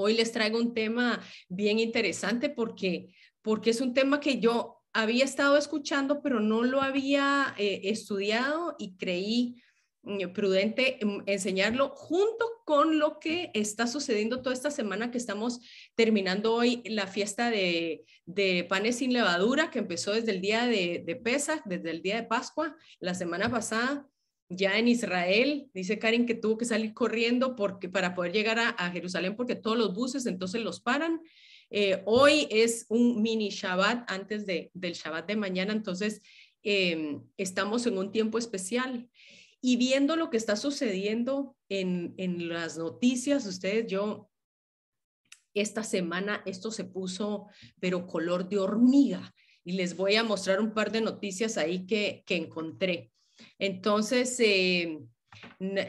Hoy les traigo un tema bien interesante porque, porque es un tema que yo había estado escuchando, pero no lo había eh, estudiado y creí mm, prudente mm, enseñarlo junto con lo que está sucediendo toda esta semana que estamos terminando hoy la fiesta de, panes sin levadura que empezó desde el día de, de Pesach, desde el día de Pascua, la semana pasada ya en Israel, dice Karin que tuvo que salir corriendo porque, para poder llegar a, Jerusalén porque todos los buses entonces los paran. Eh, hoy es un mini Shabbat antes de, del Shabbat de mañana, entonces em, estamos en un tiempo especial. Y viendo lo que está sucediendo en, en las noticias, ustedes, yo, esta semana esto se puso, pero color de hormiga. Y les voy a mostrar un par de noticias ahí que, que encontré. Entonces, eh,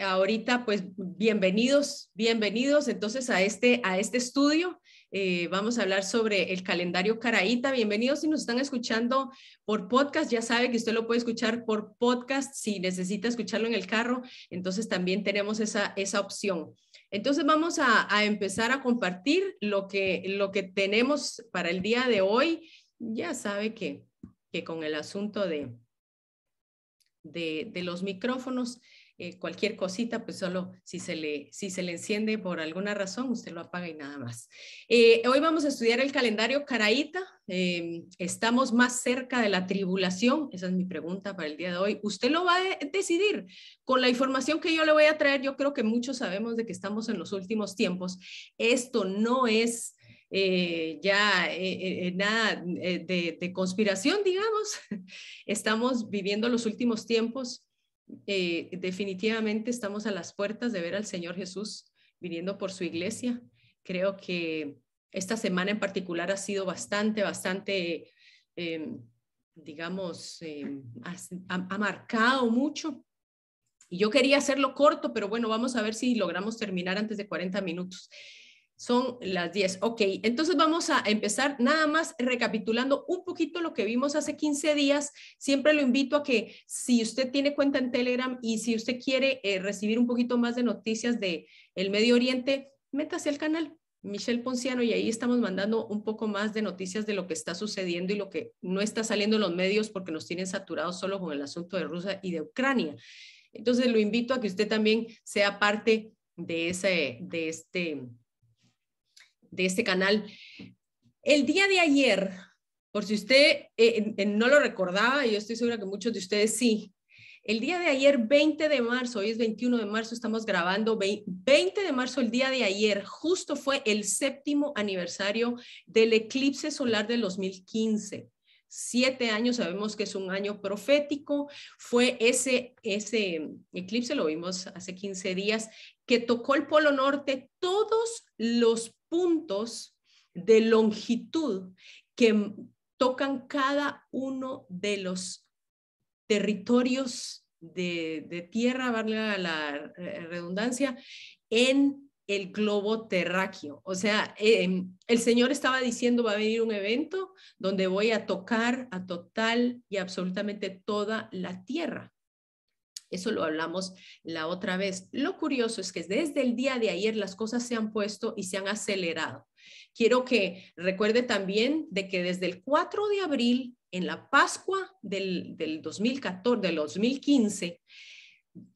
ahorita, pues, bienvenidos, bienvenidos entonces a este, a este estudio. Eh, vamos a hablar sobre el calendario Caraíta. Bienvenidos si nos están escuchando por podcast. Ya sabe que usted lo puede escuchar por podcast si necesita escucharlo en el carro. Entonces también tenemos esa, esa opción. Entonces vamos a, a empezar a compartir lo que, lo que tenemos para el día de hoy. Ya sabe que, que con el asunto de, de, los micrófonos. Eh, cualquier cosita, pues solo si se, le, si se le enciende por alguna razón, usted lo apaga y nada más. Eh, hoy vamos a estudiar el calendario Caraíta. Em, estamos más cerca de la tribulación. Esa es mi pregunta para el día de hoy. Usted lo va a decidir. Con la información que yo le voy a traer, yo creo que muchos sabemos de que estamos en los últimos tiempos. Esto no es eh, ya eh, eh, nada de, conspiración, digamos. Estamos viviendo los últimos tiempos. definitivamente estamos a las puertas de ver al Señor Jesús viniendo por su iglesia. Creo que esta semana en particular ha sido bastante, bastante, digamos, ha marcado mucho. Y yo quería hacerlo corto, pero bueno, vamos a ver si logramos terminar antes de 40 minutos. Son las 10. Ok, entonces vamos a empezar nada más recapitulando un poquito lo que vimos hace 15 días. Siempre lo invito a que si usted tiene cuenta en Telegram y si usted quiere eh, recibir un poquito más de noticias de el Medio Oriente, métase al canal. Michelle Ponciano y ahí estamos mandando un poco más de noticias de lo que está sucediendo y lo que no está saliendo en los medios porque nos tienen saturados solo con el asunto de Rusia y de Ucrania. Entonces lo invito a que usted también sea parte de, ese, de este de este canal. El día de ayer, por si usted eh, no lo recordaba, yo estoy segura que muchos de ustedes sí, el día de ayer, 20 de marzo, hoy es 21 de marzo, estamos grabando, 20 de marzo, el día de ayer, justo fue el séptimo aniversario del eclipse solar del 2015. Siete años, sabemos que es un año profético, fue ese, ese eclipse, lo vimos hace 15 días, que tocó el Polo Norte, todos los puntos de longitud que tocan cada uno de los territorios de, tierra, vale la eh, redundancia, en el globo terráqueo. O sea, em, el Señor estaba diciendo, va a venir un evento donde voy a tocar a total y absolutamente toda la tierra. Eso lo hablamos la otra vez. Lo curioso es que desde el día de ayer las cosas se han puesto y se han acelerado. Quiero que recuerde también de que desde el 4 de abril, en la Pascua del, del 2014, del 2015,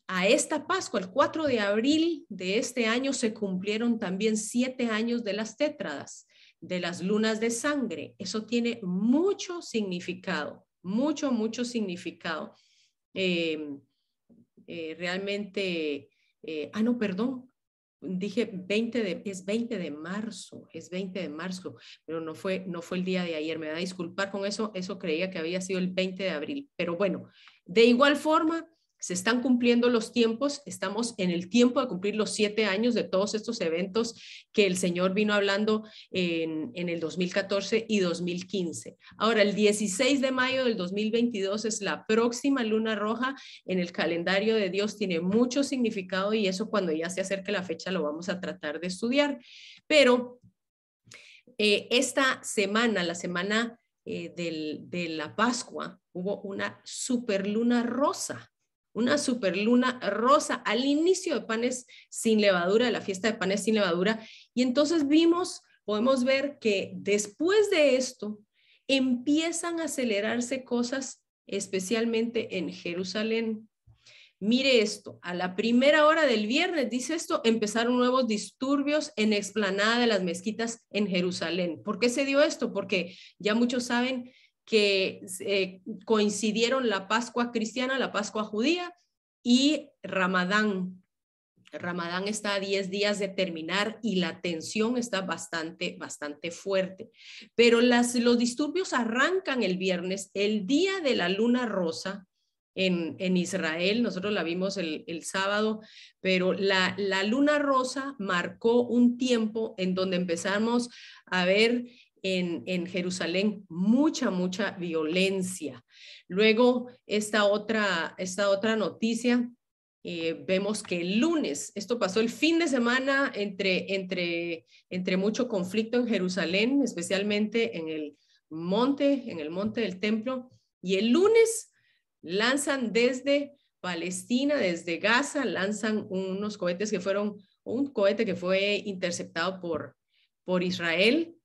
a esta Pascua, el 4 de abril de este año, se cumplieron también siete años de las tétradas, de las lunas de sangre. Eso tiene mucho significado, mucho, mucho significado. Eh, eh, realmente, eh, ah, no, perdón, dije 20 de, es 20 de marzo, es 20 de marzo, pero no fue, no fue el día de ayer, me da a disculpar con eso, eso creía que había sido el 20 de abril, pero bueno, de igual forma, se están cumpliendo los tiempos, estamos en el tiempo de cumplir los siete años de todos estos eventos que el Señor vino hablando en, el 2014 y 2015. Ahora, el 16 de mayo del 2022 es la próxima luna roja en el calendario de Dios, tiene mucho significado y eso cuando ya se acerque la fecha lo vamos a tratar de estudiar. Pero eh, esta semana, la semana eh, de la Pascua, hubo una super luna rosa una superluna rosa al inicio de panes sin levadura, de la fiesta de panes sin levadura. Y entonces vimos, podemos ver que después de esto empiezan a acelerarse cosas, especialmente en Jerusalén. Mire esto, a la primera hora del viernes, dice esto, empezaron nuevos disturbios en explanada de las mezquitas en Jerusalén. ¿Por qué se dio esto? Porque ya muchos saben que coincidieron la Pascua cristiana, la Pascua judía y Ramadán. Ramadán está a 10 días de terminar y la tensión está bastante, bastante fuerte. Pero las, los disturbios arrancan el viernes, el día de la luna rosa, en, Israel, nosotros la vimos el, sábado, pero la, luna rosa marcó un tiempo en donde empezamos a ver en, Jerusalén mucha, mucha violencia. Luego, esta otra, esta otra noticia, eh, vemos que el lunes, esto pasó el fin de semana entre, entre, entre mucho conflicto en Jerusalén, especialmente en el monte, en el monte del templo, y el lunes lanzan desde Palestina, desde Gaza, lanzan unos cohetes que fueron, un cohete que fue interceptado por, por Israel.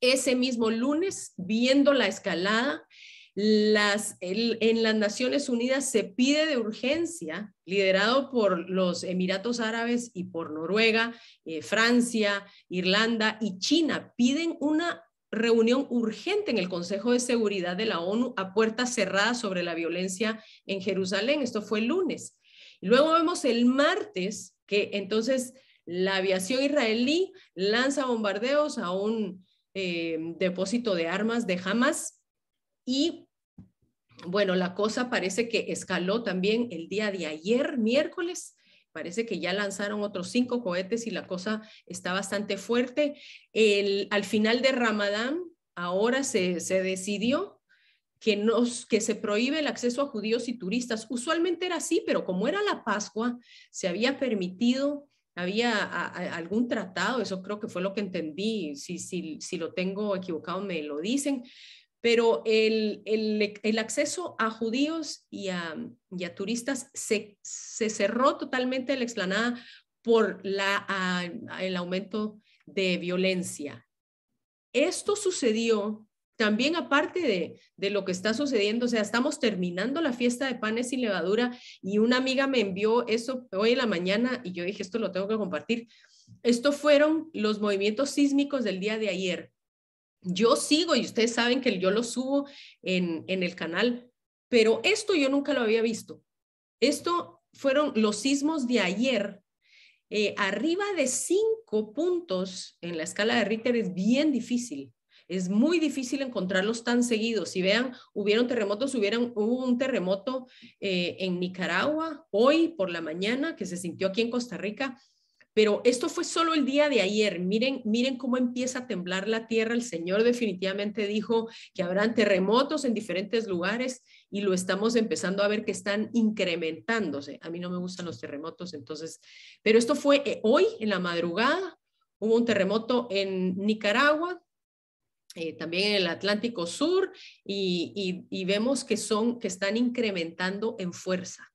Ese mismo lunes, viendo la escalada, en las Naciones Unidas se pide de urgencia, liderado por los Emiratos Árabes y por Noruega, eh, Francia, Irlanda y China, piden una reunión urgente en el Consejo de Seguridad de la ONU a puertas cerradas sobre la violencia en Jerusalén. Esto fue el lunes. Luego vemos el martes que entonces la aviación israelí lanza bombardeos a un eh, depósito de armas de Hamas y bueno, la cosa parece que escaló también el día de ayer, miércoles, Parece que ya lanzaron otros cinco cohetes y la cosa está bastante fuerte. El, al final de Ramadán, ahora se, decidió que, nos, que se prohíbe el acceso a judíos y turistas. Usualmente era así, pero como era la Pascua, se había permitido, había algún tratado, eso creo que fue lo que entendí, si, si, si lo tengo equivocado me lo dicen, pero el, el, acceso a judíos y a, turistas se, se, cerró totalmente la explanada por la, el aumento de violencia. Esto sucedió también aparte de, de, lo que está sucediendo, o sea, estamos terminando la fiesta de panes sin levadura y una amiga me envió eso hoy en la mañana y yo dije, esto lo tengo que compartir. Esto fueron los movimientos sísmicos del día de ayer. Yo sigo y ustedes saben que yo lo subo en, el canal, pero esto yo nunca lo había visto. Esto fueron los sismos de ayer. Eh, arriba de cinco puntos en la escala de Richter es bien difícil. Es muy difícil encontrarlos tan seguidos. Si vean, hubieron terremotos, hubieron, hubo un terremoto eh, en Nicaragua hoy por la mañana que se sintió aquí en Costa Rica pero esto fue solo el día de ayer. Miren, miren cómo empieza a temblar la tierra. El Señor definitivamente dijo que habrán terremotos en diferentes lugares y lo estamos empezando a ver que están incrementándose. A mí no me gustan los terremotos, entonces, pero esto fue eh, hoy en la madrugada. Hubo un terremoto en Nicaragua, eh, también en el Atlántico Sur y, y, vemos que son que están incrementando en fuerza.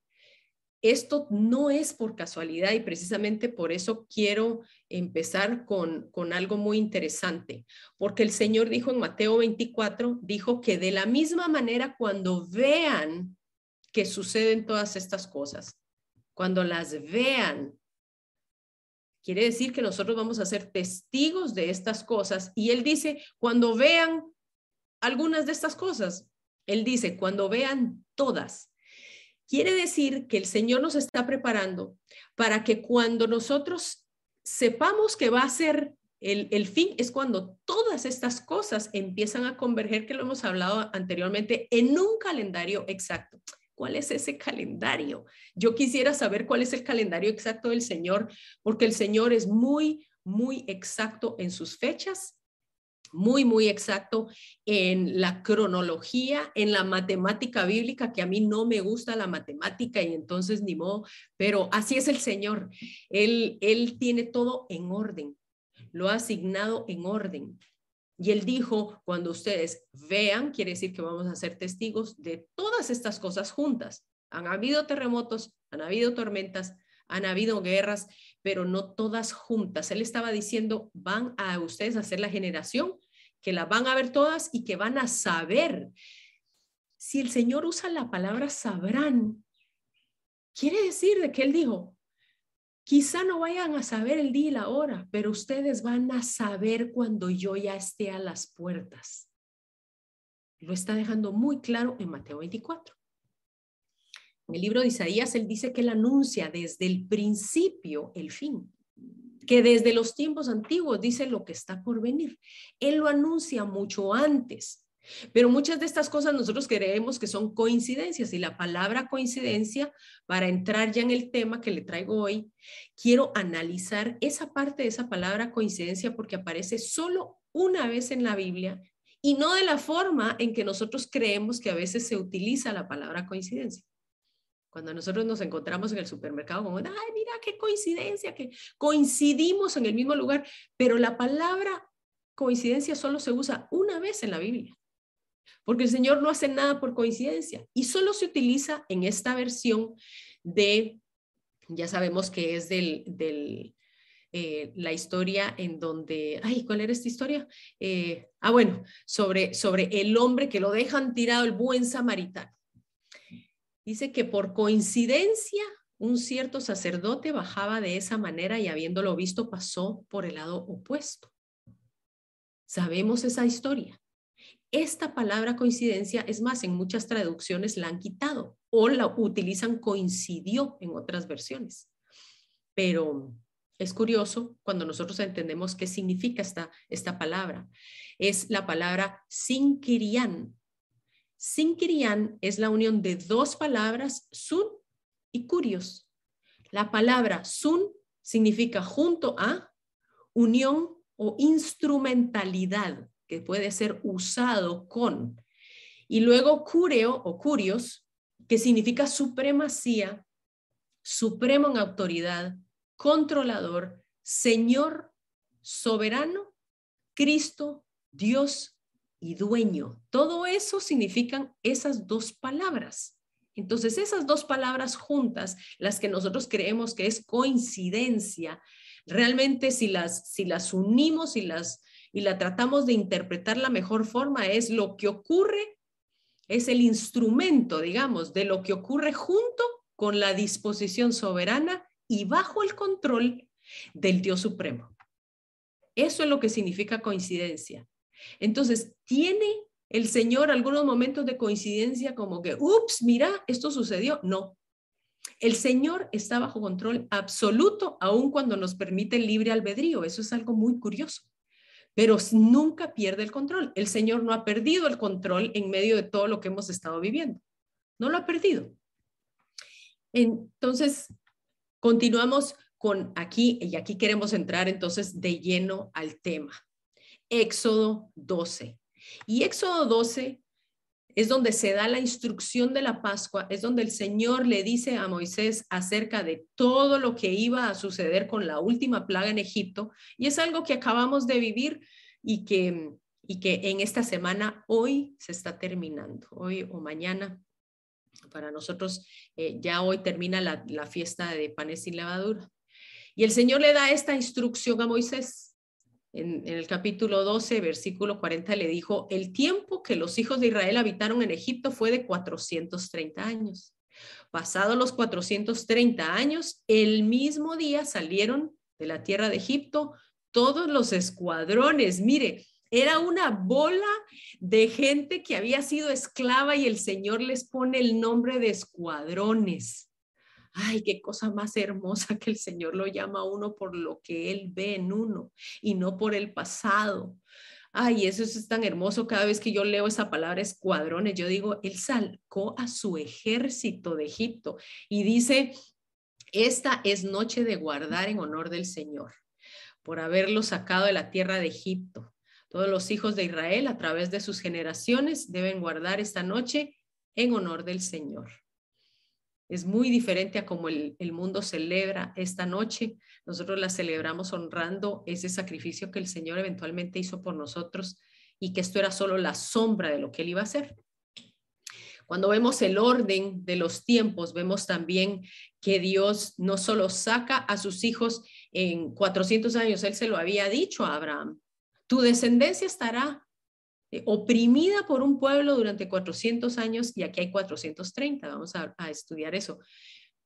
Esto no es por casualidad y precisamente por eso quiero empezar con, con, algo muy interesante, porque el Señor dijo en Mateo 24, dijo que de la misma manera cuando vean que suceden todas estas cosas, cuando las vean, quiere decir que nosotros vamos a ser testigos de estas cosas. Y Él dice, cuando vean algunas de estas cosas, Él dice, cuando vean todas, Quiere decir que el Señor nos está preparando para que cuando nosotros sepamos que va a ser el, fin, es cuando todas estas cosas empiezan a converger, que lo hemos hablado anteriormente, en un calendario exacto. ¿Cuál es ese calendario? Yo quisiera saber cuál es el calendario exacto del Señor, porque el Señor es muy, muy exacto en sus fechas muy, muy exacto en la cronología, en la matemática bíblica, que a mí no me gusta la matemática y entonces ni modo, pero así es el Señor. Él, él tiene todo en orden, lo ha asignado en orden. Y él dijo, cuando ustedes vean, quiere decir que vamos a ser testigos de todas estas cosas juntas. Han habido terremotos, han habido tormentas, han habido guerras, pero no todas juntas. Él estaba diciendo, van a ustedes a ser la generación que la van a ver todas y que van a saber. Si el Señor usa la palabra sabrán, quiere decir de que Él dijo, quizá no vayan a saber el día y la hora, pero ustedes van a saber cuando yo ya esté a las puertas. Lo está dejando muy claro en Mateo 24. En el libro de Isaías, él dice que él anuncia desde el principio el fin, que desde los tiempos antiguos dice lo que está por venir. Él lo anuncia mucho antes. Pero muchas de estas cosas nosotros creemos que son coincidencias y la palabra coincidencia, para entrar ya en el tema que le traigo hoy, quiero analizar esa parte de esa palabra coincidencia porque aparece solo una vez en la Biblia y no de la forma en que nosotros creemos que a veces se utiliza la palabra coincidencia. Cuando nosotros nos encontramos en el supermercado, como, ay, mira qué coincidencia, que coincidimos en el mismo lugar, pero la palabra coincidencia solo se usa una vez en la Biblia, porque el Señor no hace nada por coincidencia y solo se utiliza en esta versión de, ya sabemos que es del, del eh, la historia en donde, ay, ¿cuál era esta historia? Eh, ah, bueno, sobre, sobre el hombre que lo dejan tirado, el buen samaritano. Dice que por coincidencia un cierto sacerdote bajaba de esa manera y habiéndolo visto pasó por el lado opuesto. Sabemos esa historia. Esta palabra coincidencia, es más, en muchas traducciones la han quitado o la utilizan coincidió en otras versiones. Pero es curioso cuando nosotros entendemos qué significa esta, esta palabra. Es la palabra sinkirian, Sinkirian es la unión de dos palabras, sun y curios. La palabra sun significa junto a, unión o instrumentalidad, que puede ser usado con. Y luego cureo o curios, que significa supremacía, supremo en autoridad, controlador, Señor, soberano, Cristo, Dios y dueño. Todo eso significan esas dos palabras. Entonces, esas dos palabras juntas, las que nosotros creemos que es coincidencia, realmente si las, si las unimos y las y la tratamos de interpretar la mejor forma, es lo que ocurre, es el instrumento, digamos, de lo que ocurre junto con la disposición soberana y bajo el control del Dios Supremo. Eso es lo que significa coincidencia. Entonces, ¿tiene el Señor algunos momentos de coincidencia como que, ups, mira, esto sucedió? No. El Señor está bajo control absoluto, aun cuando nos permite el libre albedrío. Eso es algo muy curioso. Pero nunca pierde el control. El Señor no ha perdido el control en medio de todo lo que hemos estado viviendo. No lo ha perdido. Entonces, continuamos con aquí, y aquí queremos entrar entonces de lleno al tema. Éxodo 12. Y Éxodo 12 es donde se da la instrucción de la Pascua, es donde el Señor le dice a Moisés acerca de todo lo que iba a suceder con la última plaga en Egipto. Y es algo que acabamos de vivir y que, y que en esta semana hoy se está terminando, hoy o mañana. Para nosotros eh, ya hoy termina la, la fiesta de panes sin levadura. Y el Señor le da esta instrucción a Moisés en, el capítulo 12, versículo 40, le dijo, el tiempo que los hijos de Israel habitaron en Egipto fue de 430 años. Pasados los 430 años, el mismo día salieron de la tierra de Egipto todos los escuadrones. Mire, era una bola de gente que había sido esclava y el Señor les pone el nombre de escuadrones ay, qué cosa más hermosa que el Señor lo llama a uno por lo que Él ve en uno y no por el pasado. Ay, eso es tan hermoso cada vez que yo leo esa palabra escuadrones. Yo digo, Él sacó a su ejército de Egipto y dice, esta es noche de guardar en honor del Señor por haberlo sacado de la tierra de Egipto. Todos los hijos de Israel a través de sus generaciones deben guardar esta noche en honor del Señor. Es muy diferente a como el, mundo celebra esta noche. Nosotros la celebramos honrando ese sacrificio que el Señor eventualmente hizo por nosotros y que esto era solo la sombra de lo que Él iba a hacer. Cuando vemos el orden de los tiempos, vemos también que Dios no solo saca a sus hijos en 400 años, Él se lo había dicho a Abraham, tu descendencia estará eh, oprimida por un pueblo durante 400 años y aquí hay 430, vamos a, a estudiar eso.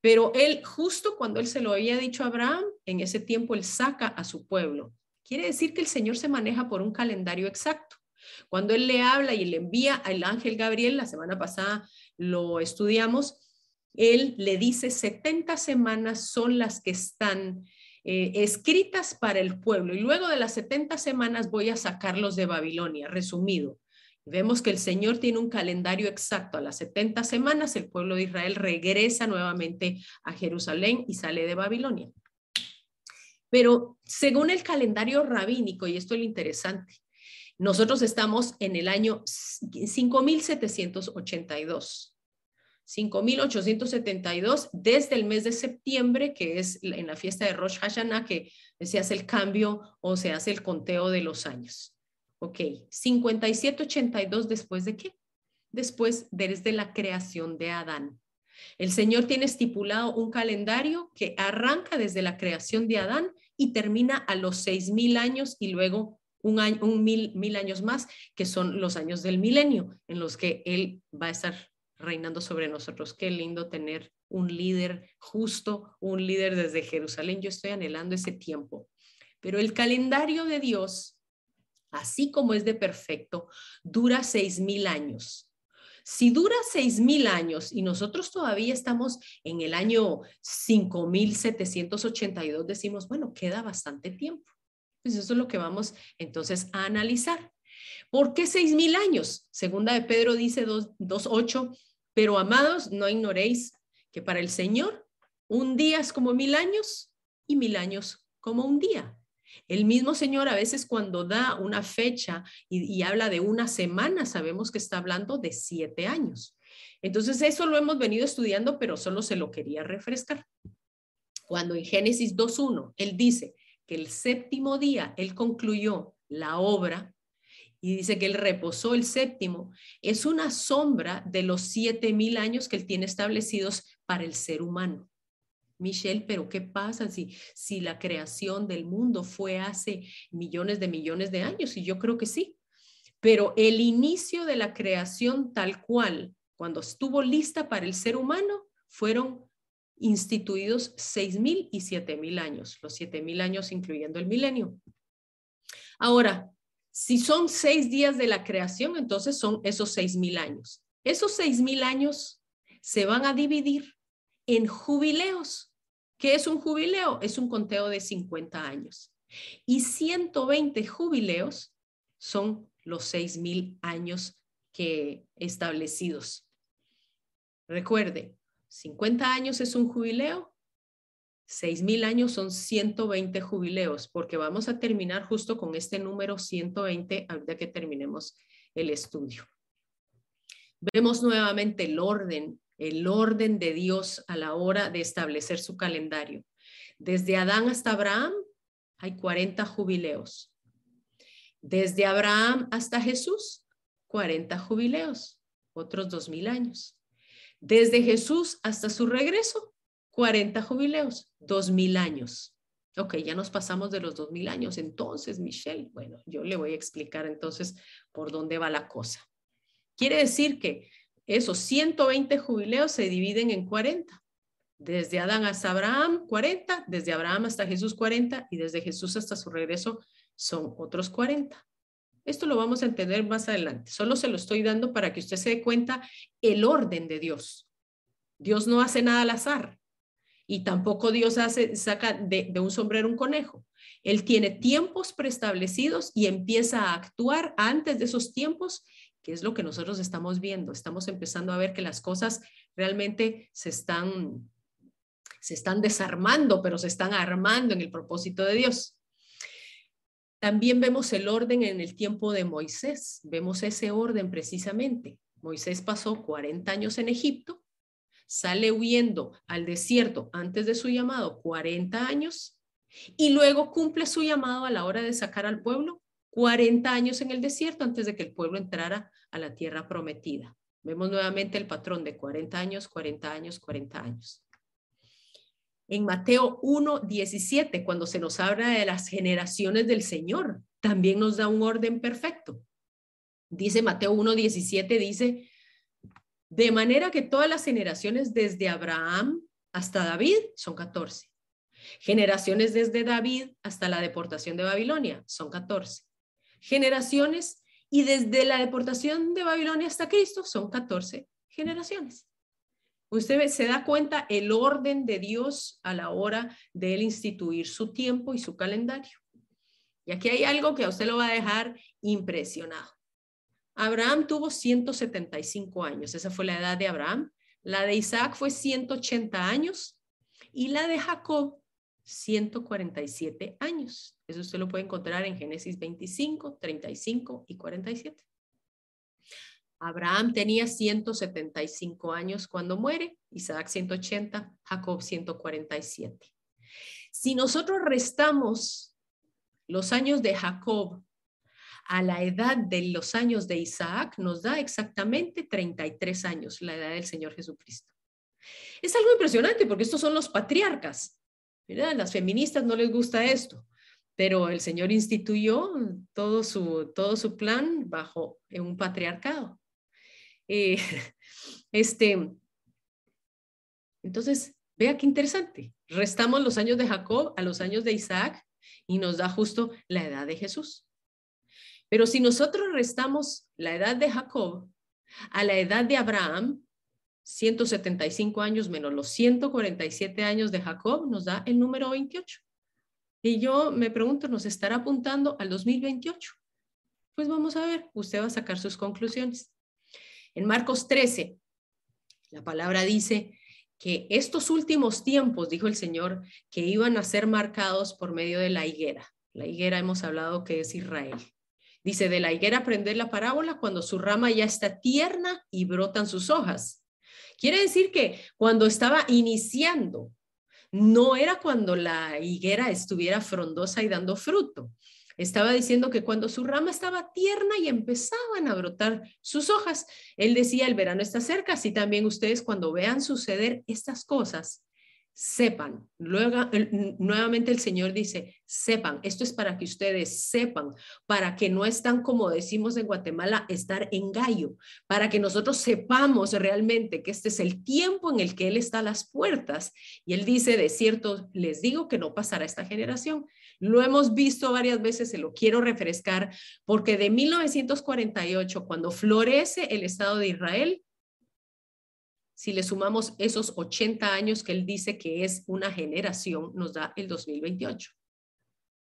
Pero él, justo cuando él se lo había dicho a Abraham, en ese tiempo él saca a su pueblo. Quiere decir que el Señor se maneja por un calendario exacto. Cuando él le habla y le envía al ángel Gabriel, la semana pasada lo estudiamos, él le dice 70 semanas son las que están eh, escritas para el pueblo y luego de las 70 semanas voy a sacarlos de Babilonia, resumido. Vemos que el Señor tiene un calendario exacto. A las 70 semanas el pueblo de Israel regresa nuevamente a Jerusalén y sale de Babilonia. Pero según el calendario rabínico, y esto es lo interesante, nosotros estamos en el año 5782. 5.872 desde el mes de septiembre, que es en la fiesta de Rosh Hashanah, que se hace el cambio o se hace el conteo de los años. Ok, 5782 después de qué? Después desde la creación de Adán. El Señor tiene estipulado un calendario que arranca desde la creación de Adán y termina a los 6.000 años y luego un, año, un mil, mil años más, que son los años del milenio, en los que Él va a estar reinando sobre nosotros. Qué lindo tener un líder justo, un líder desde Jerusalén. Yo estoy anhelando ese tiempo. Pero el calendario de Dios, así como es de perfecto, dura seis mil años. Si dura seis mil años y nosotros todavía estamos en el año 5782, decimos, bueno, queda bastante tiempo. Pues eso es lo que vamos entonces a analizar. ¿Por qué seis mil años? Segunda de Pedro dice 2.8, pero amados, no ignoréis que para el Señor un día es como mil años y mil años como un día. El mismo Señor a veces cuando da una fecha y, habla de una semana, sabemos que está hablando de siete años. Entonces eso lo hemos venido estudiando, pero solo se lo quería refrescar. Cuando en Génesis 2.1 Él dice que el séptimo día Él concluyó la obra, y dice que él reposó el séptimo, es una sombra de los siete mil años que él tiene establecidos para el ser humano. Michelle, pero ¿qué pasa si, si la creación del mundo fue hace millones de millones de años? Y yo creo que sí. Pero el inicio de la creación tal cual, cuando estuvo lista para el ser humano, fueron instituidos seis mil y siete mil años, los siete mil años incluyendo el milenio. Ahora, si son seis días de la creación, entonces son esos seis mil años. Esos seis mil años se van a dividir en jubileos. ¿Qué es un jubileo? Es un conteo de 50 años. Y 120 jubileos son los seis mil años que establecidos. Recuerde, 50 años es un jubileo, Seis mil años son 120 jubileos, porque vamos a terminar justo con este número 120 ahorita que terminemos el estudio. Vemos nuevamente el orden, el orden de Dios a la hora de establecer su calendario. Desde Adán hasta Abraham hay 40 jubileos. Desde Abraham hasta Jesús, 40 jubileos, otros dos mil años. Desde Jesús hasta su regreso, 40 jubileos, 2000 años. Ok, ya nos pasamos de los 2000 años. Entonces, Michelle, bueno, yo le voy a explicar entonces por dónde va la cosa. Quiere decir que esos 120 jubileos se dividen en 40. Desde Adán hasta Abraham, 40, desde Abraham hasta Jesús, 40, y desde Jesús hasta su regreso son otros 40. Esto lo vamos a entender más adelante. Solo se lo estoy dando para que usted se dé cuenta el orden de Dios. Dios no hace nada al azar. Y tampoco Dios hace, saca de, un sombrero un conejo. Él tiene tiempos preestablecidos y empieza a actuar antes de esos tiempos, que es lo que nosotros estamos viendo. Estamos empezando a ver que las cosas realmente se están, se están desarmando, pero se están armando en el propósito de Dios. También vemos el orden en el tiempo de Moisés. Vemos ese orden precisamente. Moisés pasó 40 años en Egipto sale huyendo al desierto antes de su llamado 40 años y luego cumple su llamado a la hora de sacar al pueblo 40 años en el desierto antes de que el pueblo entrara a la tierra prometida. Vemos nuevamente el patrón de 40 años, 40 años, 40 años. En Mateo 1, 17, cuando se nos habla de las generaciones del Señor, también nos da un orden perfecto. Dice Mateo 1, 17, dice, de manera que todas las generaciones desde Abraham hasta David son 14. Generaciones desde David hasta la deportación de Babilonia son 14. Generaciones y desde la deportación de Babilonia hasta Cristo son 14 generaciones. Usted se da cuenta el orden de Dios a la hora de él instituir su tiempo y su calendario. Y aquí hay algo que a usted lo va a dejar impresionado. Abraham tuvo 175 años, esa fue la edad de Abraham. La de Isaac fue 180 años y la de Jacob 147 años. Eso usted lo puede encontrar en Génesis 25, 35 y 47. Abraham tenía 175 años cuando muere, Isaac 180, Jacob 147. Si nosotros restamos los años de Jacob a la edad de los años de Isaac, nos da exactamente 33 años, la edad del Señor Jesucristo. Es algo impresionante porque estos son los patriarcas. A las feministas no les gusta esto, pero el Señor instituyó todo su, todo su plan bajo un patriarcado. Eh, este, entonces, vea qué interesante. Restamos los años de Jacob a los años de Isaac y nos da justo la edad de Jesús. Pero si nosotros restamos la edad de Jacob a la edad de Abraham, 175 años menos los 147 años de Jacob nos da el número 28. Y yo me pregunto, ¿nos estará apuntando al 2028? Pues vamos a ver, usted va a sacar sus conclusiones. En Marcos 13, la palabra dice que estos últimos tiempos, dijo el Señor, que iban a ser marcados por medio de la higuera. La higuera hemos hablado que es Israel. Dice, de la higuera aprender la parábola cuando su rama ya está tierna y brotan sus hojas. Quiere decir que cuando estaba iniciando, no era cuando la higuera estuviera frondosa y dando fruto. Estaba diciendo que cuando su rama estaba tierna y empezaban a brotar sus hojas, él decía, el verano está cerca, así también ustedes cuando vean suceder estas cosas, sepan. Luego, nuevamente el Señor dice, sepan, esto es para que ustedes sepan, para que no están como decimos en Guatemala, estar en gallo, para que nosotros sepamos realmente que este es el tiempo en el que Él está a las puertas. Y Él dice, de cierto, les digo que no pasará esta generación. Lo hemos visto varias veces, se lo quiero refrescar, porque de 1948, cuando florece el Estado de Israel, si le sumamos esos 80 años que él dice que es una generación, nos da el 2028.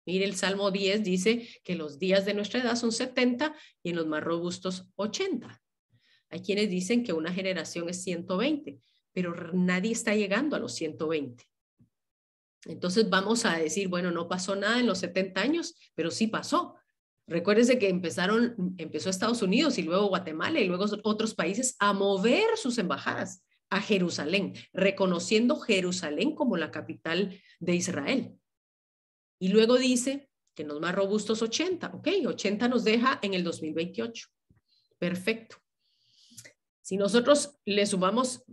Mire, el Salmo 10 dice que los días de nuestra edad son 70 y en los más robustos 80. Hay quienes dicen que una generación es 120, pero nadie está llegando a los 120. Entonces vamos a decir, bueno, no pasó nada en los 70 años, pero sí pasó. Recuérdense que empezaron, empezó Estados Unidos y luego Guatemala y luego otros países a mover sus embajadas a Jerusalén, reconociendo Jerusalén como la capital de Israel. Y luego dice que los más robustos 80, ok, 80 nos deja en el 2028. Perfecto. Si nosotros le sumamos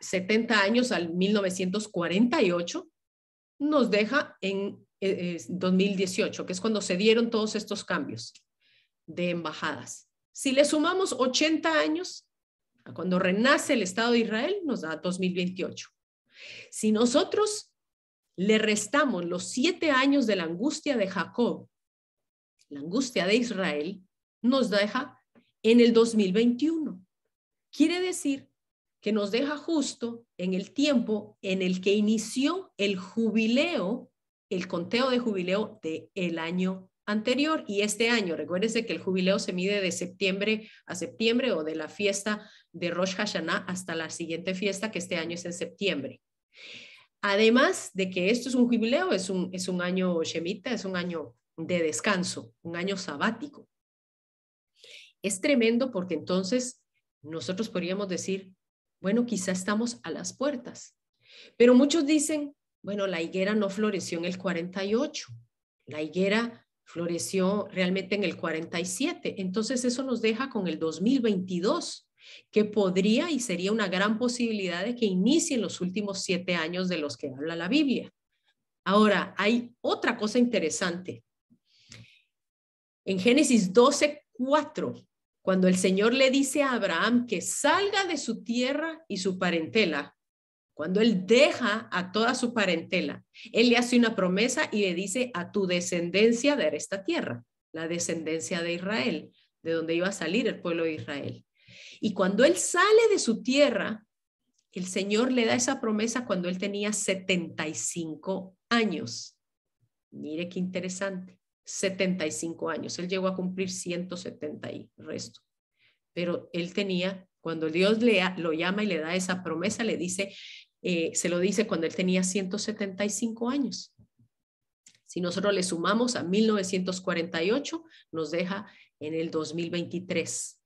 70 mm, eh, años al 1948, nos deja en 2018, eh, que es cuando se dieron todos estos cambios de embajadas. Si le sumamos 80 años a cuando renace el Estado de Israel, nos da 2028. Si nosotros le restamos los siete años de la angustia de Jacob, la angustia de Israel, nos deja en el 2021. Quiere decir que nos deja justo en el tiempo en el que inició el jubileo el conteo de jubileo del el año anterior y este año. Recuérdense que el jubileo se mide de septiembre a septiembre o de la fiesta de Rosh Hashanah hasta la siguiente fiesta que este año es en septiembre. Además de que esto es un jubileo, es un, es un año shemita, es un año de descanso, un año sabático. Es tremendo porque entonces nosotros podríamos decir, bueno, quizá estamos a las puertas, pero muchos dicen, bueno, la higuera no floreció en el 48, la higuera floreció realmente en el 47, entonces eso nos deja con el 2022. que podría y sería una gran posibilidad de que inicien los últimos siete años de los que habla la Biblia. Ahora, hay otra cosa interesante. En Génesis 12, 4, cuando el Señor le dice a Abraham que salga de su tierra y su parentela, cuando él deja a toda su parentela, él le hace una promesa y le dice a tu descendencia de esta tierra, la descendencia de Israel, de donde iba a salir el pueblo de Israel. Y cuando él sale de su tierra, el Señor le da esa promesa cuando él tenía 75 años. Mire qué interesante. 75 años. Él llegó a cumplir 170 y resto. Pero él tenía, cuando Dios le, lo llama y le da esa promesa, le dice, eh, se lo dice cuando él tenía 175 años. Si nosotros le sumamos a 1948, nos deja en el 2023.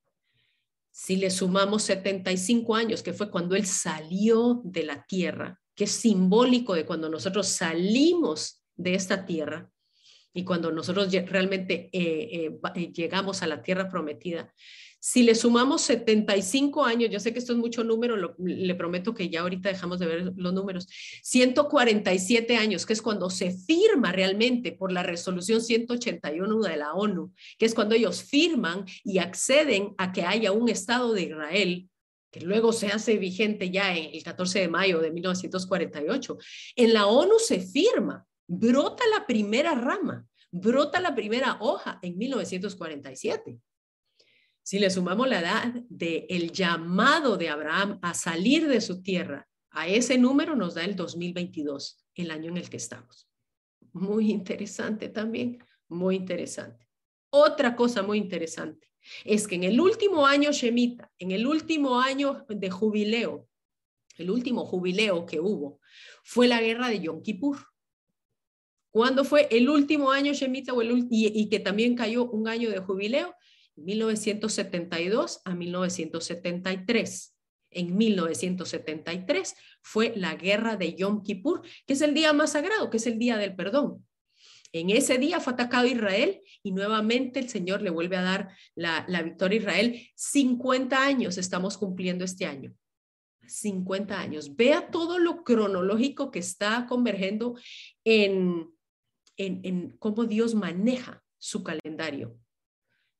Si le sumamos 75 años, que fue cuando él salió de la tierra, que es simbólico de cuando nosotros salimos de esta tierra y cuando nosotros realmente eh, eh, llegamos a la tierra prometida, si le sumamos 75 años, yo sé que esto es mucho número, le prometo que ya ahorita dejamos de ver los números, 147 años, que es cuando se firma realmente por la resolución 181 de la ONU, que es cuando ellos firman y acceden a que haya un Estado de Israel que luego se hace vigente ya en el 14 de mayo de 1948. En la ONU se firma, brota la primera rama, brota la primera hoja en 1947. Si le sumamos la edad del el llamado de Abraham a salir de su tierra, a ese número nos da el 2022, el año en el que estamos. Muy interesante también, muy interesante. Otra cosa muy interesante es que en el último año Shemita, en el último año de jubileo, el último jubileo que hubo, fue la guerra de Yom Kippur. ¿Cuándo fue el último año Shemita y, y que también cayó un año de jubileo? 1972 a 1973. En 1973 fue la guerra de Yom Kippur, que es el día más sagrado, que es el día del perdón. En ese día fue atacado Israel y nuevamente el Señor le vuelve a dar la, victoria a Israel. 50 años estamos cumpliendo este año. 50 años. Vea todo lo cronológico que está convergiendo en, en, cómo Dios maneja su calendario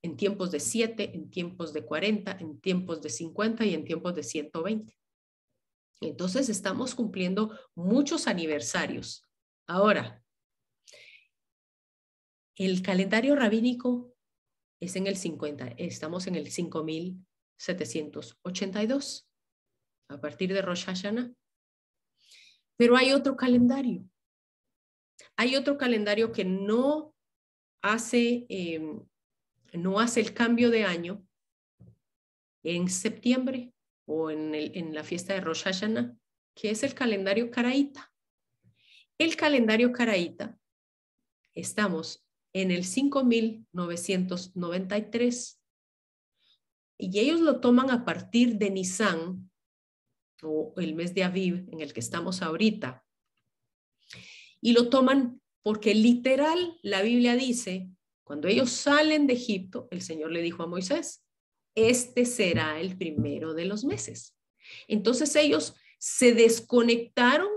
en tiempos de 7, en tiempos de 40, en tiempos de 50 y en tiempos de 120. Entonces estamos cumpliendo muchos aniversarios. Ahora, el calendario rabínico es en el 50, estamos en el 5782, a partir de Rosh Hashanah. Pero hay otro calendario. Hay otro calendario que no hace em, no hace el cambio de año en septiembre o en, en la fiesta de Rosh Hashanah, que es el calendario caraíta. El calendario caraíta, estamos en el 5993 y ellos lo toman a partir de Nisan o el mes de Aviv en el que estamos ahorita. Y lo toman porque literal la Biblia dice cuando ellos salen de Egipto, el Señor le dijo a Moisés, este será el primero de los meses. Entonces ellos se desconectaron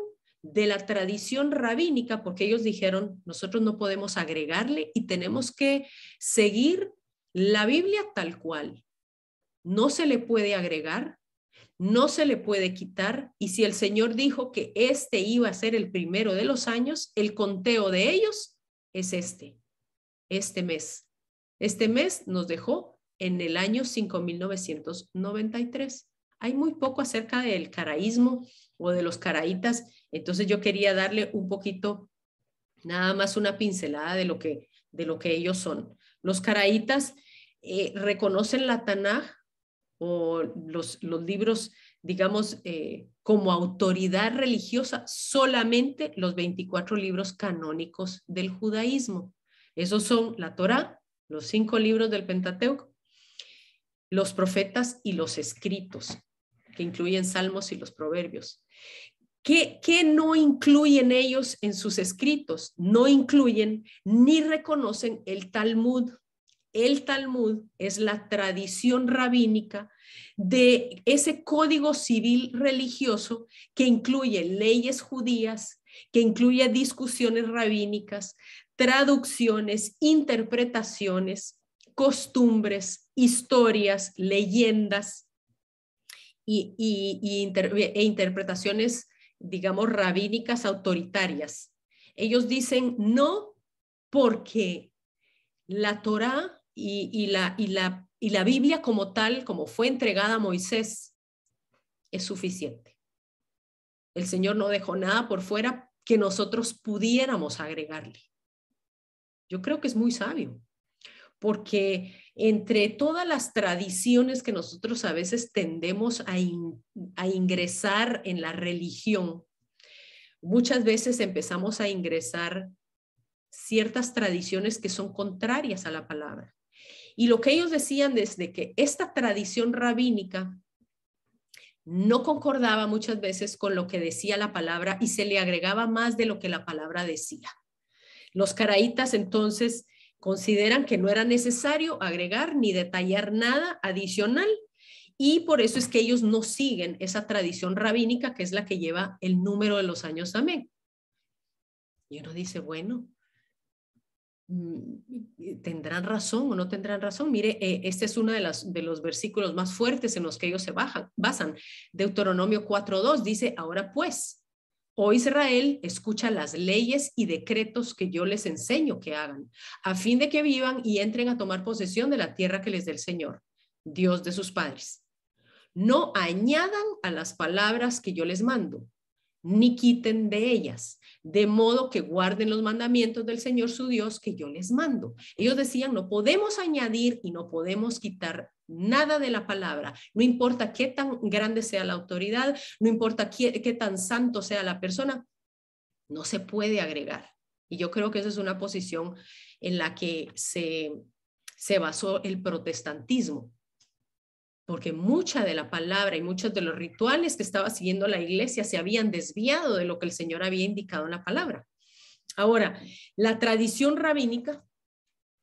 de la tradición rabínica porque ellos dijeron, nosotros no podemos agregarle y tenemos que seguir la Biblia tal cual. No se le puede agregar, no se le puede quitar y si el Señor dijo que este iba a ser el primero de los años, el conteo de ellos es este este mes. Este mes nos dejó en el año 5993. Hay muy poco acerca del caraísmo o de los caraítas, entonces yo quería darle un poquito, nada más una pincelada de lo que, de lo que ellos son. Los caraítas eh, reconocen la Tanaj o los, libros, digamos, eh, como autoridad religiosa solamente los 24 libros canónicos del judaísmo. Esos son la Torá, los cinco libros del Pentateuco, los profetas y los escritos, que incluyen salmos y los proverbios. ¿Qué, ¿Qué, no incluyen ellos en sus escritos? No incluyen ni reconocen el Talmud. El Talmud es la tradición rabínica de ese código civil religioso que incluye leyes judías, que incluye discusiones rabínicas, traducciones, interpretaciones, costumbres, historias, leyendas y, e interpretaciones, digamos, rabínicas autoritarias. Ellos dicen no porque la Torah y, la, Biblia como tal, como fue entregada a Moisés, es suficiente. El Señor no dejó nada por fuera que nosotros pudiéramos agregarle. Yo creo que es muy sabio, porque entre todas las tradiciones que nosotros a veces tendemos a ingresar en la religión, muchas veces empezamos a ingresar ciertas tradiciones que son contrarias a la palabra. Y lo que ellos decían desde que esta tradición rabínica no concordaba muchas veces con lo que decía la palabra y se le agregaba más de lo que la palabra decía. Los caraítas entonces consideran que no era necesario agregar ni detallar nada adicional y por eso es que ellos no siguen esa tradición rabínica que es la que lleva el número de los años amén. Y uno dice, bueno, ¿Tendrán razón o no tendrán razón? Mire, este es uno de, las, de los versículos más fuertes en los que ellos se basan. Deuteronomio 4.2 dice, ahora pues, oh Israel, escucha las leyes y decretos que yo les enseño que hagan, a fin de que vivan y entren a tomar posesión de la tierra que les dé el Señor, Dios de sus padres. No añadan a las palabras que yo les mando, ni quiten de ellas, de modo que guarden los mandamientos del Señor su Dios que yo les mando. Ellos decían, no podemos añadir y no podemos quitar nada de la palabra, no importa qué tan grande sea la autoridad, no importa qué, tan santo sea la persona, no se puede agregar. Y yo creo que esa es una posición en la que se, se basó el protestantismo porque mucha de la palabra y muchos de los rituales que estaba siguiendo la iglesia se habían desviado de lo que el Señor había indicado en la palabra. Ahora, la tradición rabínica,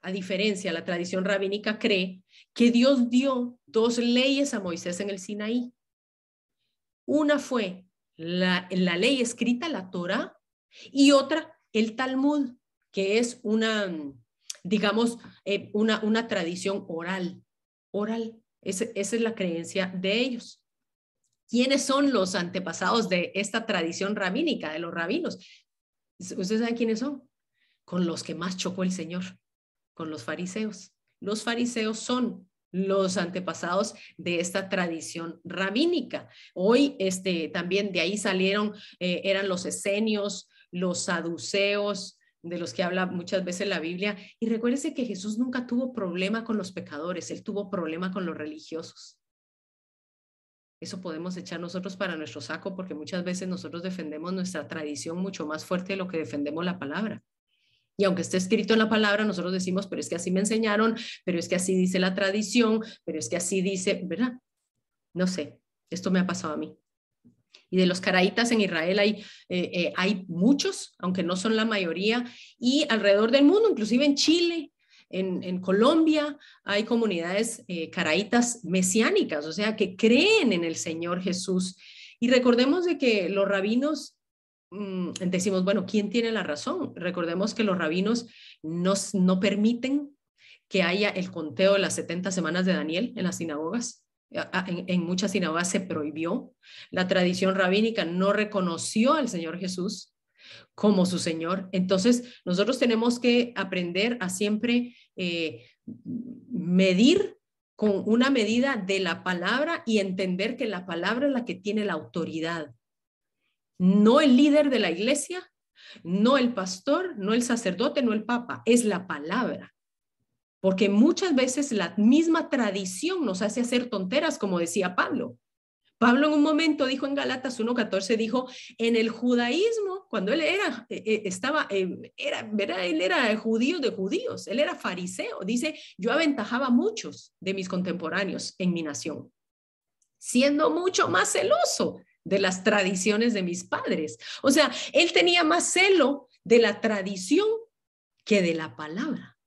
a diferencia, la tradición rabínica cree que Dios dio dos leyes a Moisés en el Sinaí. Una fue la, ley escrita, la Torah, y otra, el Talmud, que es una, digamos, eh, una, una tradición oral, oral. Esa, es la creencia de ellos. ¿Quiénes son los antepasados de esta tradición rabínica, de los rabinos? ¿Ustedes saben quiénes son? Con los que más chocó el Señor, con los fariseos. Los fariseos son los antepasados de esta tradición rabínica. Hoy este, también de ahí salieron, eh, eran los esenios, los saduceos, de los que habla muchas veces la Biblia. Y recuérdese que Jesús nunca tuvo problema con los pecadores, él tuvo problema con los religiosos. Eso podemos echar nosotros para nuestro saco porque muchas veces nosotros defendemos nuestra tradición mucho más fuerte de lo que defendemos la palabra. Y aunque esté escrito en la palabra, nosotros decimos, pero es que así me enseñaron, pero es que así dice la tradición, pero es que así dice, ¿verdad? No sé, esto me ha pasado a mí. Y de los caraítas en Israel hay, eh, eh, hay muchos, aunque no son la mayoría, y alrededor del mundo, inclusive en Chile, en, Colombia, hay comunidades eh, caraítas mesiánicas, o sea, que creen en el Señor Jesús. Y recordemos de que los rabinos, mm, decimos, bueno, ¿quién tiene la razón? Recordemos que los rabinos nos, no permiten que haya el conteo de las 70 semanas de Daniel en las sinagogas en, muchas sinagogas se prohibió. La tradición rabínica no reconoció al Señor Jesús como su Señor. Entonces, nosotros tenemos que aprender a siempre eh, medir con una medida de la palabra y entender que la palabra es la que tiene la autoridad. No el líder de la iglesia, no el pastor, no el sacerdote, no el papa, es la palabra porque muchas veces la misma tradición nos hace hacer tonteras, como decía Pablo. Pablo en un momento dijo en Galatas 1.14, dijo, en el judaísmo, cuando él era, eh, eh, estaba, eh, era, ¿verdad? Él era judío de judíos, él era fariseo, dice, yo aventajaba a muchos de mis contemporáneos en mi nación, siendo mucho más celoso de las tradiciones de mis padres. O sea, él tenía más celo de la tradición que de la palabra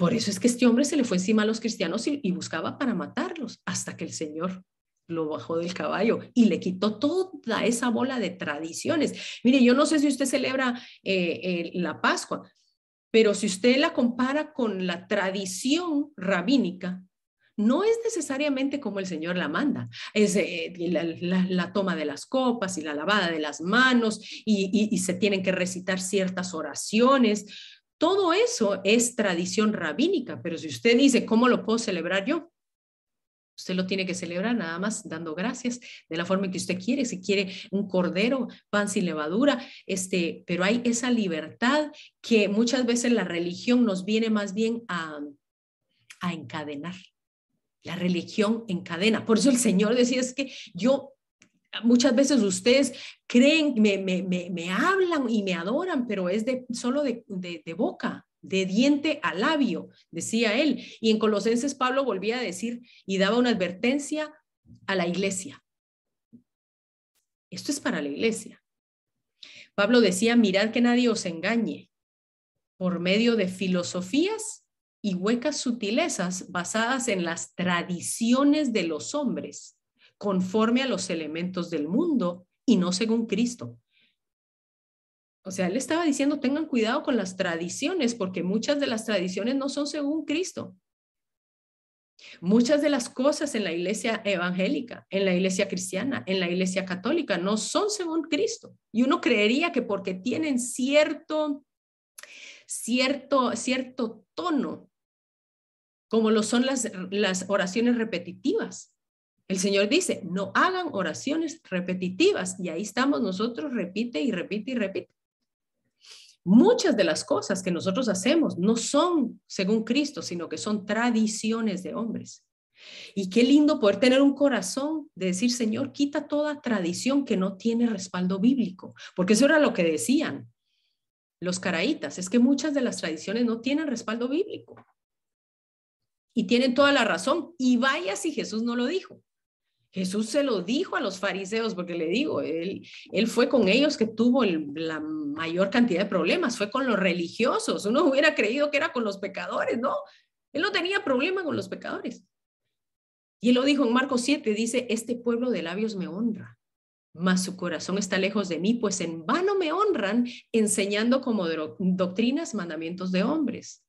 Por eso es que este hombre se le fue encima a los cristianos y, buscaba para matarlos, hasta que el Señor lo bajó del caballo y le quitó toda esa bola de tradiciones. Mire, yo no sé si usted celebra eh, eh, la Pascua, pero si usted la compara con la tradición rabínica, no es necesariamente como el Señor la manda. Es eh, la, toma de las copas y la lavada de las manos y, se tienen que recitar ciertas oraciones. Todo eso es tradición rabínica, pero si usted dice, ¿cómo lo puedo celebrar yo? Usted lo tiene que celebrar nada más dando gracias de la forma que usted quiere. Si quiere un cordero, pan sin levadura, este, pero hay esa libertad que muchas veces la religión nos viene más bien a, a encadenar. La religión encadena. Por eso el Señor decía, es que yo muchas veces ustedes creen, me, me, me, hablan y me adoran, pero es de, solo de, de, boca de diente a labio, decía él. Y en Colosenses Pablo volvía a decir y daba una advertencia a la iglesia. Esto es para la iglesia. Pablo decía, mirad que nadie os engañe por medio de filosofías y huecas sutilezas basadas en las tradiciones de los hombres, conforme a los elementos del mundo y no según Cristo. O sea, él estaba diciendo, tengan cuidado con las tradiciones, porque muchas de las tradiciones no son según Cristo. Muchas de las cosas en la iglesia evangélica, en la iglesia cristiana, en la iglesia católica, no son según Cristo. Y uno creería que porque tienen cierto, cierto, cierto tono, como lo son las, las oraciones repetitivas. El Señor dice, no hagan oraciones repetitivas. Y ahí estamos nosotros, repite y repite y repite. Muchas de las cosas que nosotros hacemos no son según Cristo, sino que son tradiciones de hombres. Y qué lindo poder tener un corazón de decir, Señor, quita toda tradición que no tiene respaldo bíblico, porque eso era lo que decían los caraítas, es que muchas de las tradiciones no tienen respaldo bíblico. Y tienen toda la razón. Y vaya si Jesús no lo dijo. Jesús se lo dijo a los fariseos, porque le digo, él, él fue con ellos que tuvo la mayor cantidad de problemas, fue con los religiosos. Uno hubiera creído que era con los pecadores, ¿no? Él no tenía problema con los pecadores. Y él lo dijo en Marcos 7, dice, este pueblo de labios me honra, mas su corazón está lejos de mí, pues en vano me honran enseñando como doctrinas mandamientos de hombres.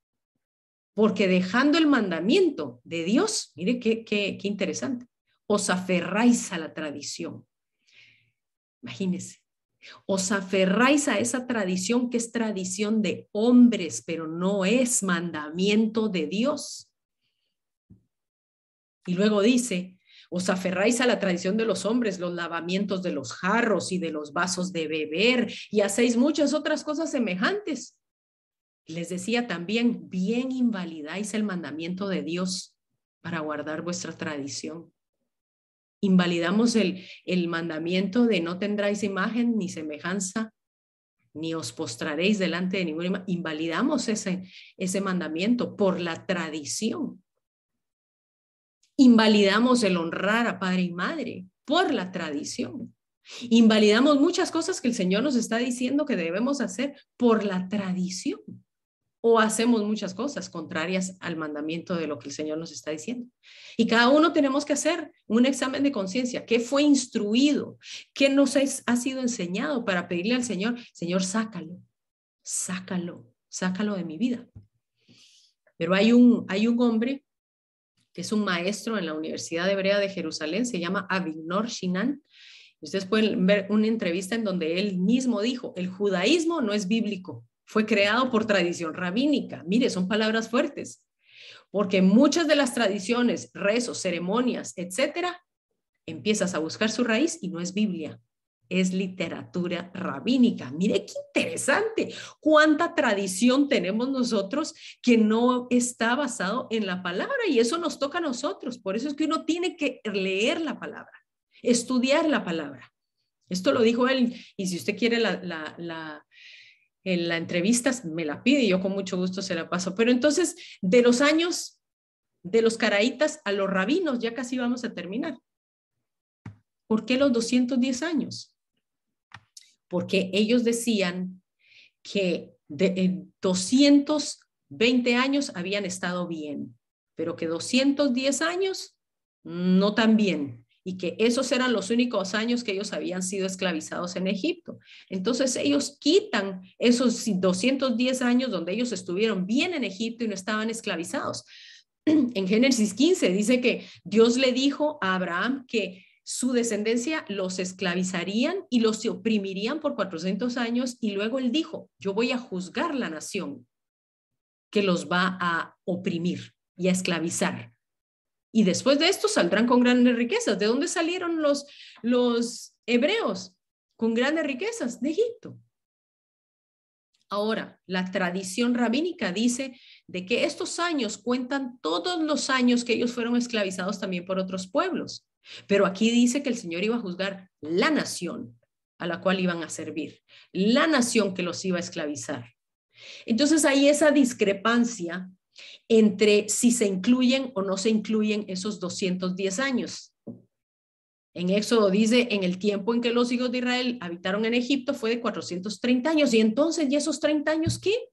Porque dejando el mandamiento de Dios, mire qué, qué, qué interesante, os aferráis a la tradición. Imagínense, os aferráis a esa tradición que es tradición de hombres, pero no es mandamiento de Dios. Y luego dice, os aferráis a la tradición de los hombres, los lavamientos de los jarros y de los vasos de beber, y hacéis muchas otras cosas semejantes. Les decía también, bien invalidáis el mandamiento de Dios para guardar vuestra tradición. Invalidamos el, el mandamiento de no tendráis imagen ni semejanza, ni os postraréis delante de ninguna Invalidamos ese, ese mandamiento por la tradición. Invalidamos el honrar a padre y madre por la tradición. Invalidamos muchas cosas que el Señor nos está diciendo que debemos hacer por la tradición o hacemos muchas cosas contrarias al mandamiento de lo que el Señor nos está diciendo. Y cada uno tenemos que hacer un examen de conciencia. ¿Qué fue instruido? ¿Qué nos ha sido enseñado para pedirle al Señor? Señor, sácalo, sácalo, sácalo de mi vida. Pero hay un, hay un hombre que es un maestro en la Universidad Hebrea de Jerusalén, se llama Avignor Shinan. Ustedes pueden ver una entrevista en donde él mismo dijo, el judaísmo no es bíblico, fue creado por tradición rabínica. Mire, son palabras fuertes, porque muchas de las tradiciones, rezos, ceremonias, etcétera, empiezas a buscar su raíz y no es Biblia, es literatura rabínica. Mire qué interesante, cuánta tradición tenemos nosotros que no está basado en la palabra y eso nos toca a nosotros. Por eso es que uno tiene que leer la palabra, estudiar la palabra. Esto lo dijo él y si usted quiere la, la en la entrevista me la pide y yo con mucho gusto se la paso. Pero entonces, de los años de los caraítas a los rabinos, ya casi vamos a terminar. ¿Por qué los 210 años? Porque ellos decían que de 200 20 años habían estado bien, pero que 210 años no tan bien y que esos eran los únicos años que ellos habían sido esclavizados en Egipto. Entonces ellos quitan esos 210 años donde ellos estuvieron bien en Egipto y no estaban esclavizados. En Génesis 15 dice que Dios le dijo a Abraham que su descendencia los esclavizarían y los oprimirían por 400 años y luego él dijo, yo voy a juzgar la nación que los va a oprimir y a esclavizar. Y después de esto saldrán con grandes riquezas. ¿De dónde salieron los, los hebreos con grandes riquezas? De Egipto. Ahora, la tradición rabínica dice de que estos años cuentan todos los años que ellos fueron esclavizados también por otros pueblos. Pero aquí dice que el Señor iba a juzgar la nación a la cual iban a servir, la nación que los iba a esclavizar. Entonces hay esa discrepancia entre si se incluyen o no se incluyen esos 210 años. En Éxodo dice, en el tiempo en que los hijos de Israel habitaron en Egipto fue de 430 años. Y entonces, ¿y esos 30 años qué?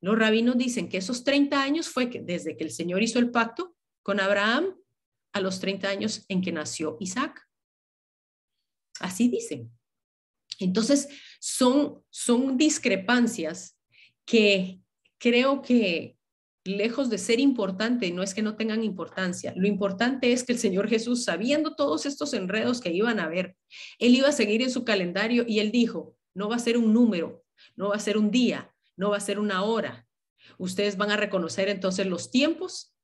Los rabinos dicen que esos 30 años fue que desde que el Señor hizo el pacto con Abraham a los 30 años en que nació Isaac. Así dicen. Entonces, son, son discrepancias que creo que lejos de ser importante, no es que no tengan importancia, lo importante es que el Señor Jesús, sabiendo todos estos enredos que iban a haber, él iba a seguir en su calendario y él dijo, no va a ser un número, no va a ser un día, no va a ser una hora. Ustedes van a reconocer entonces los tiempos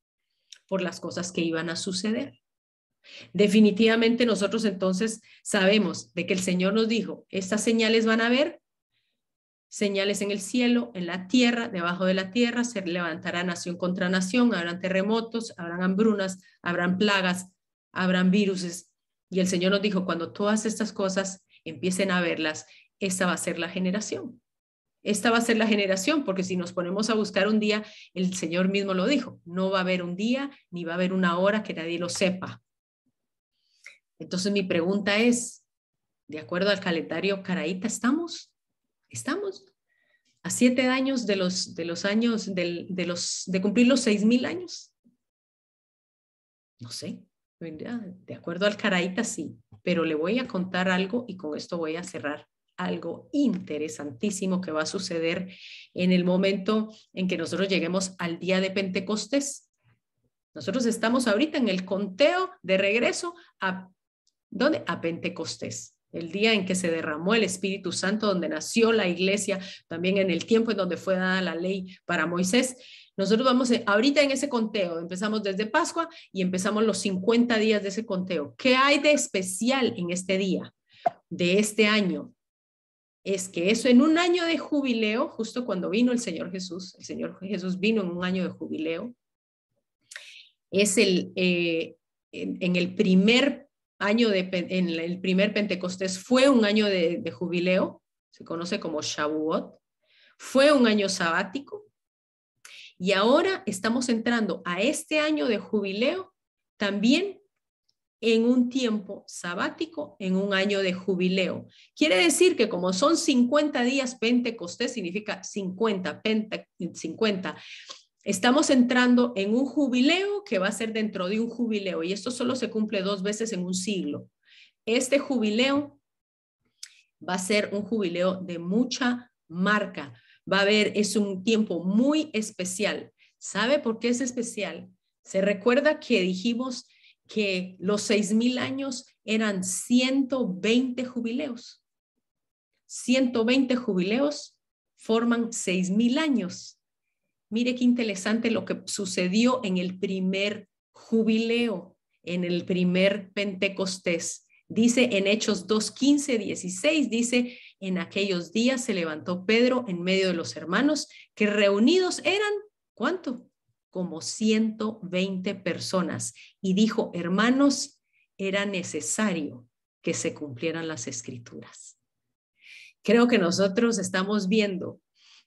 por las cosas que iban a suceder. Definitivamente nosotros entonces sabemos de que el Señor nos dijo, estas señales van a ver señales en el cielo, en la tierra, debajo de la tierra, se levantará nación contra nación, habrán terremotos, habrán hambrunas, habrán plagas, habrán viruses. Y el Señor nos dijo, cuando todas estas cosas empiecen a verlas, esta va a ser la generación. Esta va a ser la generación, porque si nos ponemos a buscar un día, el Señor mismo lo dijo, no va a haber un día ni va a haber una hora que nadie lo sepa. Entonces mi pregunta es, de acuerdo al calendario caraíta, ¿estamos? Estamos a siete años de los, de los años, de, los, de cumplir los seis mil años. No sé, de acuerdo al Caraíta sí, pero le voy a contar algo y con esto voy a cerrar algo interesantísimo que va a suceder en el momento en que nosotros lleguemos al día de Pentecostés. Nosotros estamos ahorita en el conteo de regreso a ¿dónde? A Pentecostés el día en que se derramó el Espíritu Santo, donde nació la iglesia, también en el tiempo en donde fue dada la ley para Moisés. Nosotros vamos ahorita en ese conteo, empezamos desde Pascua y empezamos los 50 días de ese conteo. ¿Qué hay de especial en este día de este año? Es que eso en un año de jubileo, justo cuando vino el Señor Jesús, el Señor Jesús vino en un año de jubileo, es el, eh, en el primer año de, en el primer Pentecostés fue un año de, jubileo, se conoce como Shavuot, fue un año sabático y ahora estamos entrando a este año de jubileo también en un tiempo sabático, en un año de jubileo. Quiere decir que como son 50 días Pentecostés, significa 50, 50 Estamos entrando en un jubileo que va a ser dentro de un jubileo y esto solo se cumple dos veces en un siglo. Este jubileo va a ser un jubileo de mucha marca. Va a haber, es un tiempo muy especial. ¿Sabe por qué es especial? Se recuerda que dijimos que los seis mil años eran 120 jubileos. 120 jubileos forman seis mil años. Mire qué interesante lo que sucedió en el primer jubileo, en el primer Pentecostés. Dice en Hechos 2, 15, 16, dice, en aquellos días se levantó Pedro en medio de los hermanos, que reunidos eran, ¿cuánto? Como 120 personas. Y dijo, hermanos, era necesario que se cumplieran las escrituras. Creo que nosotros estamos viendo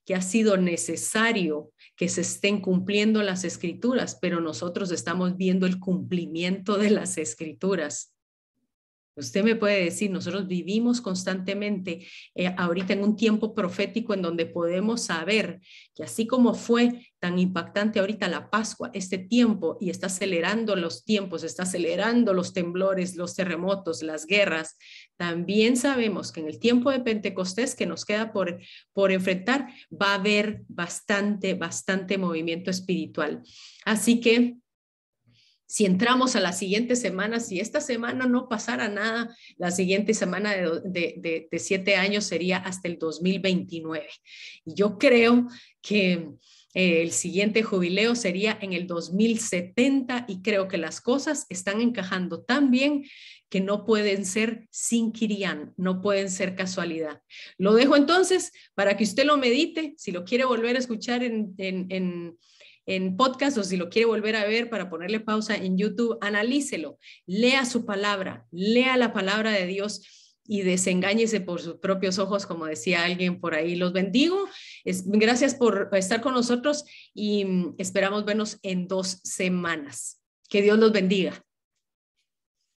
que ha sido necesario que se estén cumpliendo las escrituras, pero nosotros estamos viendo el cumplimiento de las escrituras. Usted me puede decir, nosotros vivimos constantemente eh, ahorita en un tiempo profético en donde podemos saber que así como fue tan impactante ahorita la Pascua, este tiempo, y está acelerando los tiempos, está acelerando los temblores, los terremotos, las guerras, también sabemos que en el tiempo de Pentecostés que nos queda por, por enfrentar, va a haber bastante, bastante movimiento espiritual. Así que si entramos a la siguiente semana, si esta semana no pasara nada, la siguiente semana de, siete años sería hasta el 2029. Y yo creo que eh, el siguiente jubileo sería en el 2070 y creo que las cosas están encajando tan bien que no pueden ser sin Kirian, no pueden ser casualidad. Lo dejo entonces para que usted lo medite, si lo quiere volver a escuchar en en podcast o si lo quiere volver a ver para ponerle pausa en YouTube, analícelo, lea su palabra, lea la palabra de Dios y desengáñese por sus propios ojos, como decía alguien por ahí. Los bendigo. gracias por estar con nosotros y mm, esperamos vernos en dos semanas. Que Dios los bendiga.